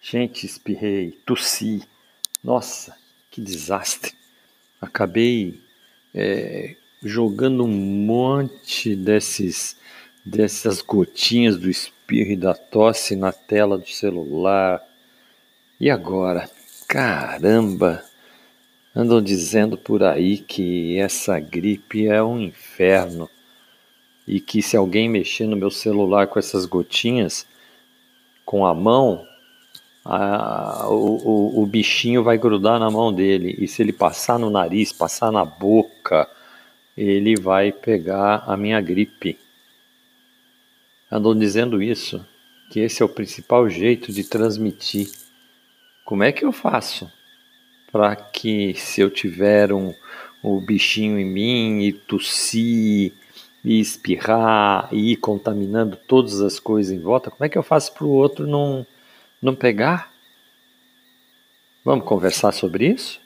Gente, espirrei, tossi. Nossa, que desastre. Acabei é, jogando um monte desses, dessas gotinhas do espirro e da tosse na tela do celular. E agora? Caramba! Andam dizendo por aí que essa gripe é um inferno e que se alguém mexer no meu celular com essas gotinhas com a mão, a, o, o, o bichinho vai grudar na mão dele e se ele passar no nariz, passar na boca, ele vai pegar a minha gripe. Andam dizendo isso, que esse é o principal jeito de transmitir. Como é que eu faço? Para que se eu tiver um, um bichinho em mim e tossir e espirrar e ir contaminando todas as coisas em volta, como é que eu faço para o outro não, não pegar? Vamos conversar sobre isso?